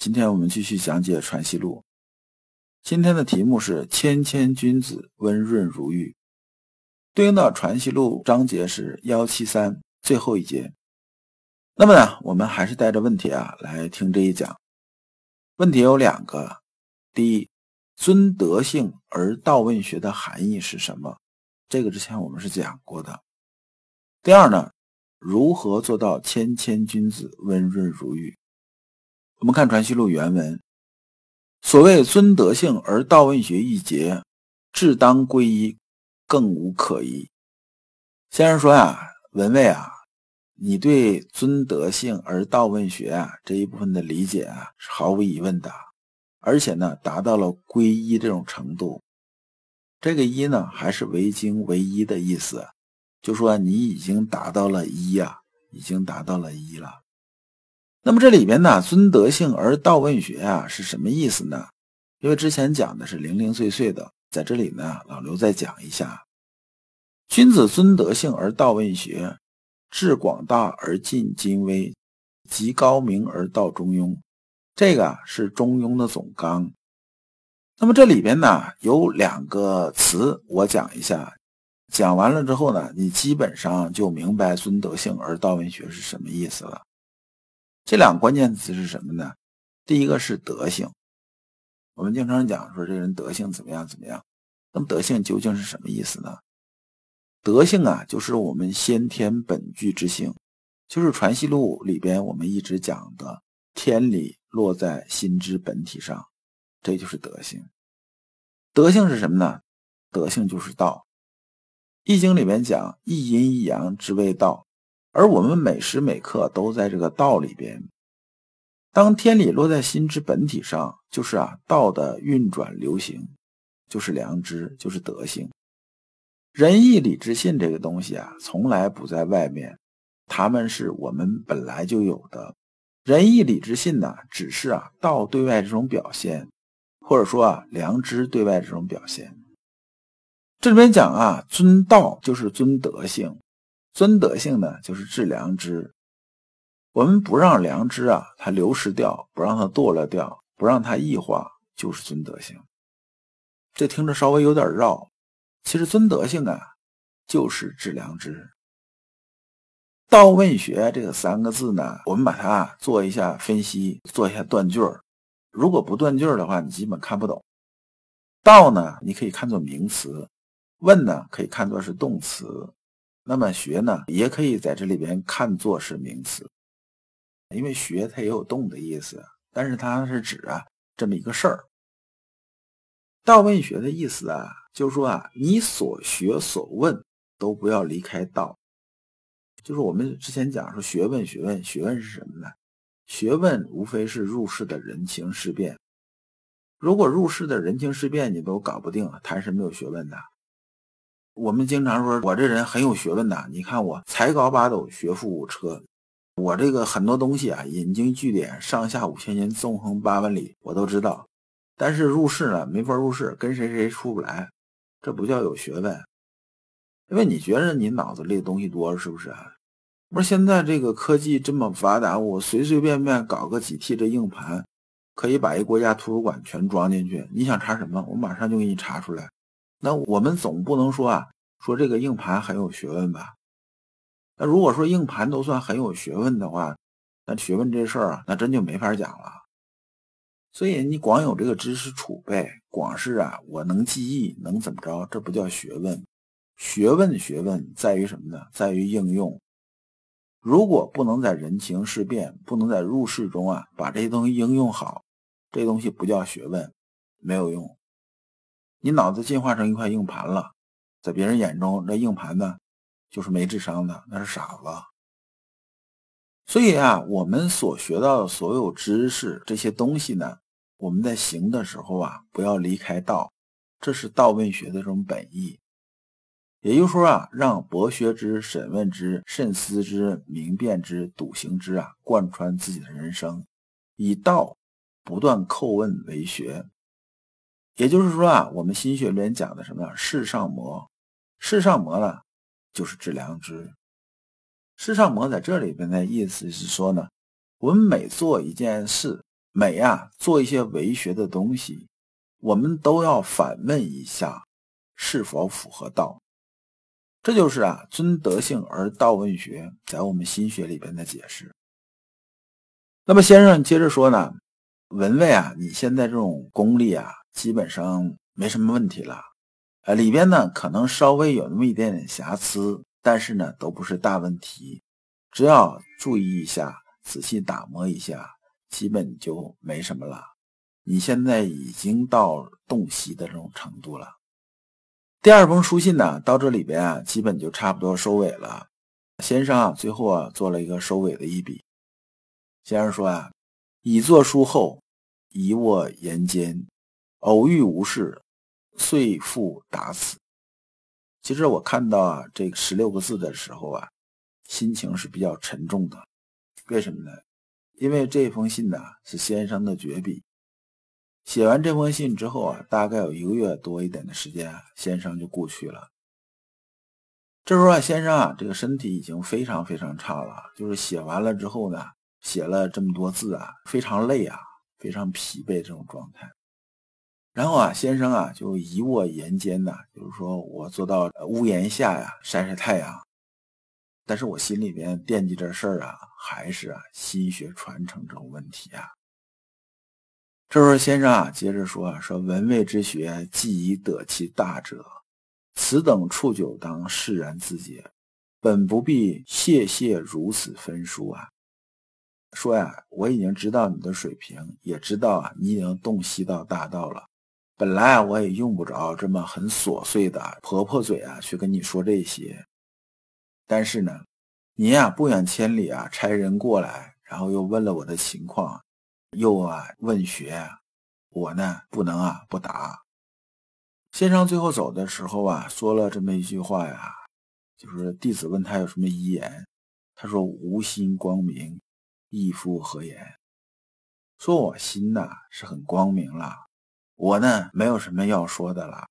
今天我们继续讲解《传习录》，今天的题目是“谦谦君子，温润如玉”，对应的《传习录》章节是幺七三最后一节。那么呢，我们还是带着问题啊来听这一讲。问题有两个：第一，尊德性而道问学的含义是什么？这个之前我们是讲过的。第二呢，如何做到谦谦君子，温润如玉？我们看《传习录》原文，所谓尊德性而道问学一节，至当归一，更无可疑。先生说呀，文蔚啊，你对尊德性而道问学啊这一部分的理解啊是毫无疑问的，而且呢达到了归一这种程度。这个一呢还是唯精唯一的意思，就说你已经达到了一呀，已经达到了一了。那么这里边呢，尊德性而道问学啊，是什么意思呢？因为之前讲的是零零碎碎的，在这里呢，老刘再讲一下：君子尊德性而道问学，致广大而尽精微，极高明而道中庸。这个是中庸的总纲。那么这里边呢，有两个词，我讲一下。讲完了之后呢，你基本上就明白尊德性而道问学是什么意思了。这两个关键词是什么呢？第一个是德性，我们经常讲说这人德性怎么样怎么样。那么德性究竟是什么意思呢？德性啊，就是我们先天本具之性，就是《传习录》里边我们一直讲的天理落在心之本体上，这就是德性。德性是什么呢？德性就是道。《易经》里面讲一阴一阳之谓道。而我们每时每刻都在这个道里边。当天理落在心之本体上，就是啊道的运转流行，就是良知，就是德性。仁义礼智信这个东西啊，从来不在外面，他们是我们本来就有的。仁义礼智信呢，只是啊道对外这种表现，或者说啊良知对外这种表现。这里边讲啊，尊道就是尊德性。尊德性呢，就是治良知。我们不让良知啊，它流失掉，不让它堕落掉，不让它异化，就是尊德性。这听着稍微有点绕，其实尊德性啊，就是治良知。道问学这个三个字呢，我们把它做一下分析，做一下断句儿。如果不断句儿的话，你基本看不懂。道呢，你可以看作名词；问呢，可以看作是动词。那么学呢，也可以在这里边看作是名词，因为学它也有动的意思，但是它是指啊这么一个事儿。道问学的意思啊，就是说啊，你所学所问都不要离开道。就是我们之前讲说学问，学问，学问是什么呢？学问无非是入世的人情世变。如果入世的人情世变你都搞不定了，谈什么有学问的？我们经常说，我这人很有学问的。你看我才高八斗，学富五车，我这个很多东西啊，引经据典，上下五千年，纵横八万里，我都知道。但是入世呢，没法入世，跟谁谁出不来，这不叫有学问。因为你觉得你脑子里的东西多，是不是啊？不是现在这个科技这么发达，我随随便便搞个几 T 的硬盘，可以把一国家图书馆全装进去。你想查什么，我马上就给你查出来。那我们总不能说啊，说这个硬盘很有学问吧？那如果说硬盘都算很有学问的话，那学问这事儿啊，那真就没法讲了。所以你光有这个知识储备，光是啊，我能记忆，能怎么着？这不叫学问。学问，学问在于什么呢？在于应用。如果不能在人情世变，不能在入世中啊，把这些东西应用好，这东西不叫学问，没有用。你脑子进化成一块硬盘了，在别人眼中，那硬盘呢，就是没智商的，那是傻子。所以啊，我们所学到的所有知识这些东西呢，我们在行的时候啊，不要离开道，这是道问学的这种本意。也就是说啊，让博学之、审问之、慎思之、明辨之、笃行之啊，贯穿自己的人生，以道不断叩问为学。也就是说啊，我们心学里面讲的什么呀世上魔，世上魔呢，就是致良知。世上魔在这里边的意思是说呢，我们每做一件事，每啊做一些为学的东西，我们都要反问一下是否符合道。这就是啊尊德性而道问学在我们心学里边的解释。那么先生接着说呢，文蔚啊，你现在这种功力啊，基本上没什么问题了，呃，里边呢可能稍微有那么一点点瑕疵。但是呢，都不是大问题，只要注意一下，仔细打磨一下，基本就没什么了。你现在已经到洞悉的这种程度了。第二封书信呢，到这里边啊，基本就差不多收尾了。先生啊，最后啊，做了一个收尾的一笔。先生说啊，已作书后，一卧言间，偶遇无事，遂复答此。其实我看到啊这十六个字的时候啊，心情是比较沉重的。为什么呢？因为这封信呢是先生的绝笔。写完这封信之后啊，大概有一个月多一点的时间，先生就故去了。这时候啊，先生啊这个身体已经非常非常差了，就是写完了之后呢，写了这么多字啊，非常累啊，非常疲惫这种状态。然后啊，先生啊，就一卧檐间呐，就是说我坐到屋檐下呀，晒晒太阳。但是我心里边惦记这事儿啊，还是啊，心学传承这种问题啊。这时候先生啊，接着说啊，说文位之学，既已得其大者，此等处久当释然自解，本不必谢谢如此分书啊。说呀，我已经知道你的水平，也知道啊，你已经洞悉到大道了。本来啊，我也用不着这么很琐碎的婆婆嘴啊，去跟你说这些。但是呢，你呀不远千里啊，差人过来，然后又问了我的情况，又啊问学，我呢不能啊不答。先生最后走的时候啊，说了这么一句话呀，就是弟子问他有什么遗言，他说无心光明，亦复何言？说我心呐是很光明了。我呢，没有什么要说的了。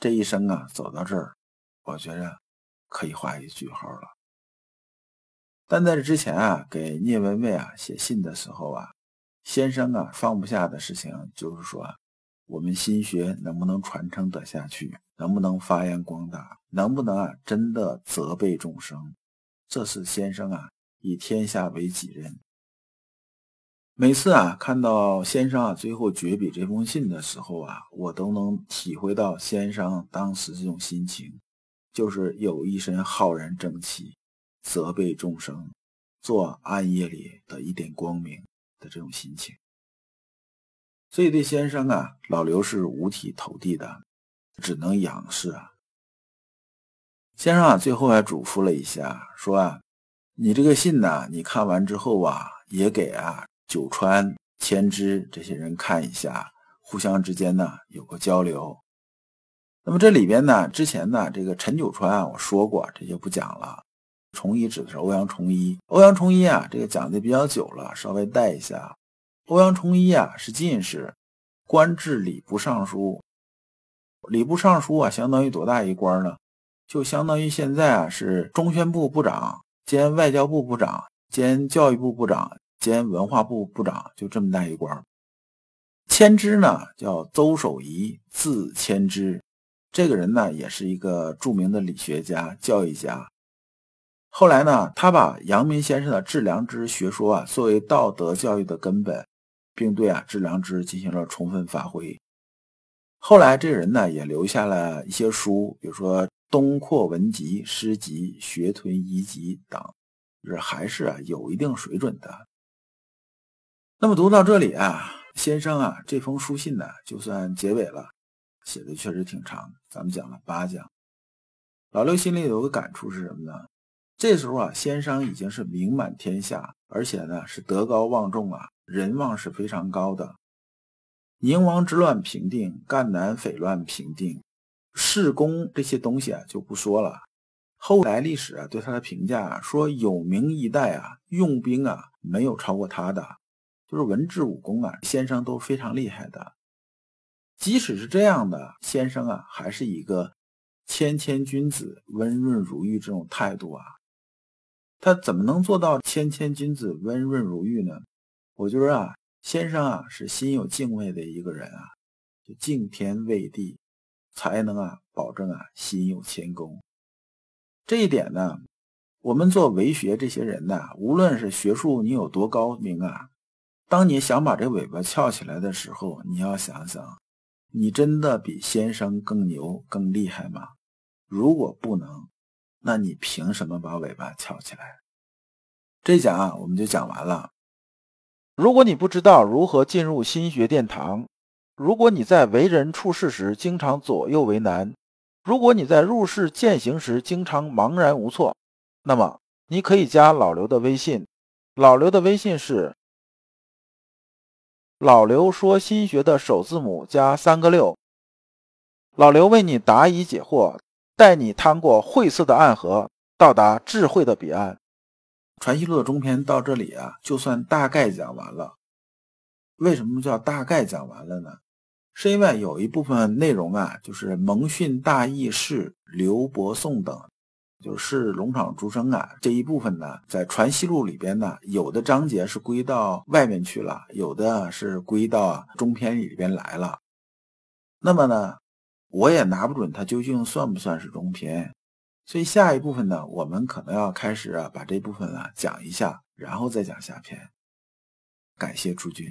这一生啊，走到这儿，我觉着可以画一句号了。但在这之前啊，给聂文蔚啊写信的时候啊，先生啊放不下的事情就是说，我们心学能不能传承得下去，能不能发扬光大，能不能啊真的责备众生，这是先生啊以天下为己任。每次啊，看到先生啊最后绝笔这封信的时候啊，我都能体会到先生当时这种心情，就是有一身浩然正气，责备众生，做暗夜里的一点光明的这种心情。所以对先生啊，老刘是五体投地的，只能仰视啊。先生啊，最后还嘱咐了一下，说啊，你这个信呢，你看完之后啊，也给啊。九川、千枝这些人看一下，互相之间呢有个交流。那么这里边呢，之前呢这个陈九川啊，我说过，这就不讲了。崇一指的是欧阳崇一，欧阳崇一啊，这个讲的比较久了，稍微带一下。欧阳崇一啊是进士，官至礼部尚书。礼部尚书啊，相当于多大一官呢？就相当于现在啊是中宣部部长兼外交部部长兼教育部部长。兼文化部部长，就这么大一官。千之呢，叫邹守仪，字千之。这个人呢，也是一个著名的理学家、教育家。后来呢，他把阳明先生的致良知学说啊，作为道德教育的根本，并对啊致良知进行了充分发挥。后来这个人呢，也留下了一些书，比如说《东扩文集》《诗集》《学屯遗集》等，就是还是啊有一定水准的。那么读到这里啊，先生啊，这封书信呢，就算结尾了，写的确实挺长，咱们讲了八讲。老刘心里有个感触是什么呢？这时候啊，先生已经是名满天下，而且呢是德高望重啊，人望是非常高的。宁王之乱平定，赣南匪乱平定，事功这些东西啊就不说了。后来历史啊对他的评价说，有名一代啊，用兵啊没有超过他的，就是文治武功啊，先生都非常厉害的。即使是这样的先生啊，还是一个谦谦君子、温润如玉这种态度啊。他怎么能做到谦谦君子、温润如玉呢？我觉得啊，先生啊是心有敬畏的一个人啊，就敬天畏地，才能啊保证啊心有谦恭。这一点呢，我们做为学这些人呢，无论是学术你有多高明啊，当你想把这尾巴翘起来的时候，你要想想，你真的比先生更牛、更厉害吗？如果不能，那你凭什么把尾巴翘起来？这讲啊，我们就讲完了。如果你不知道如何进入心学殿堂，如果你在为人处事时经常左右为难，如果你在入世践行时经常茫然无措，那么你可以加老刘的微信。老刘的微信是“老刘说心学”的首字母加三个六。老刘为你答疑解惑，带你趟过晦涩的暗河，到达智慧的彼岸。传习录的中篇到这里啊，就算大概讲完了。为什么叫大概讲完了呢？是因为有一部分内容啊，就是蒙训大义士刘伯颂等，就是龙场诸生啊这一部分呢，在传习录里边呢，有的章节是归到外面去了，有的是归到中篇里边来了。那么呢，我也拿不准它究竟算不算是中篇，所以下一部分呢，我们可能要开始啊，把这部分啊讲一下，然后再讲下篇。感谢诸君。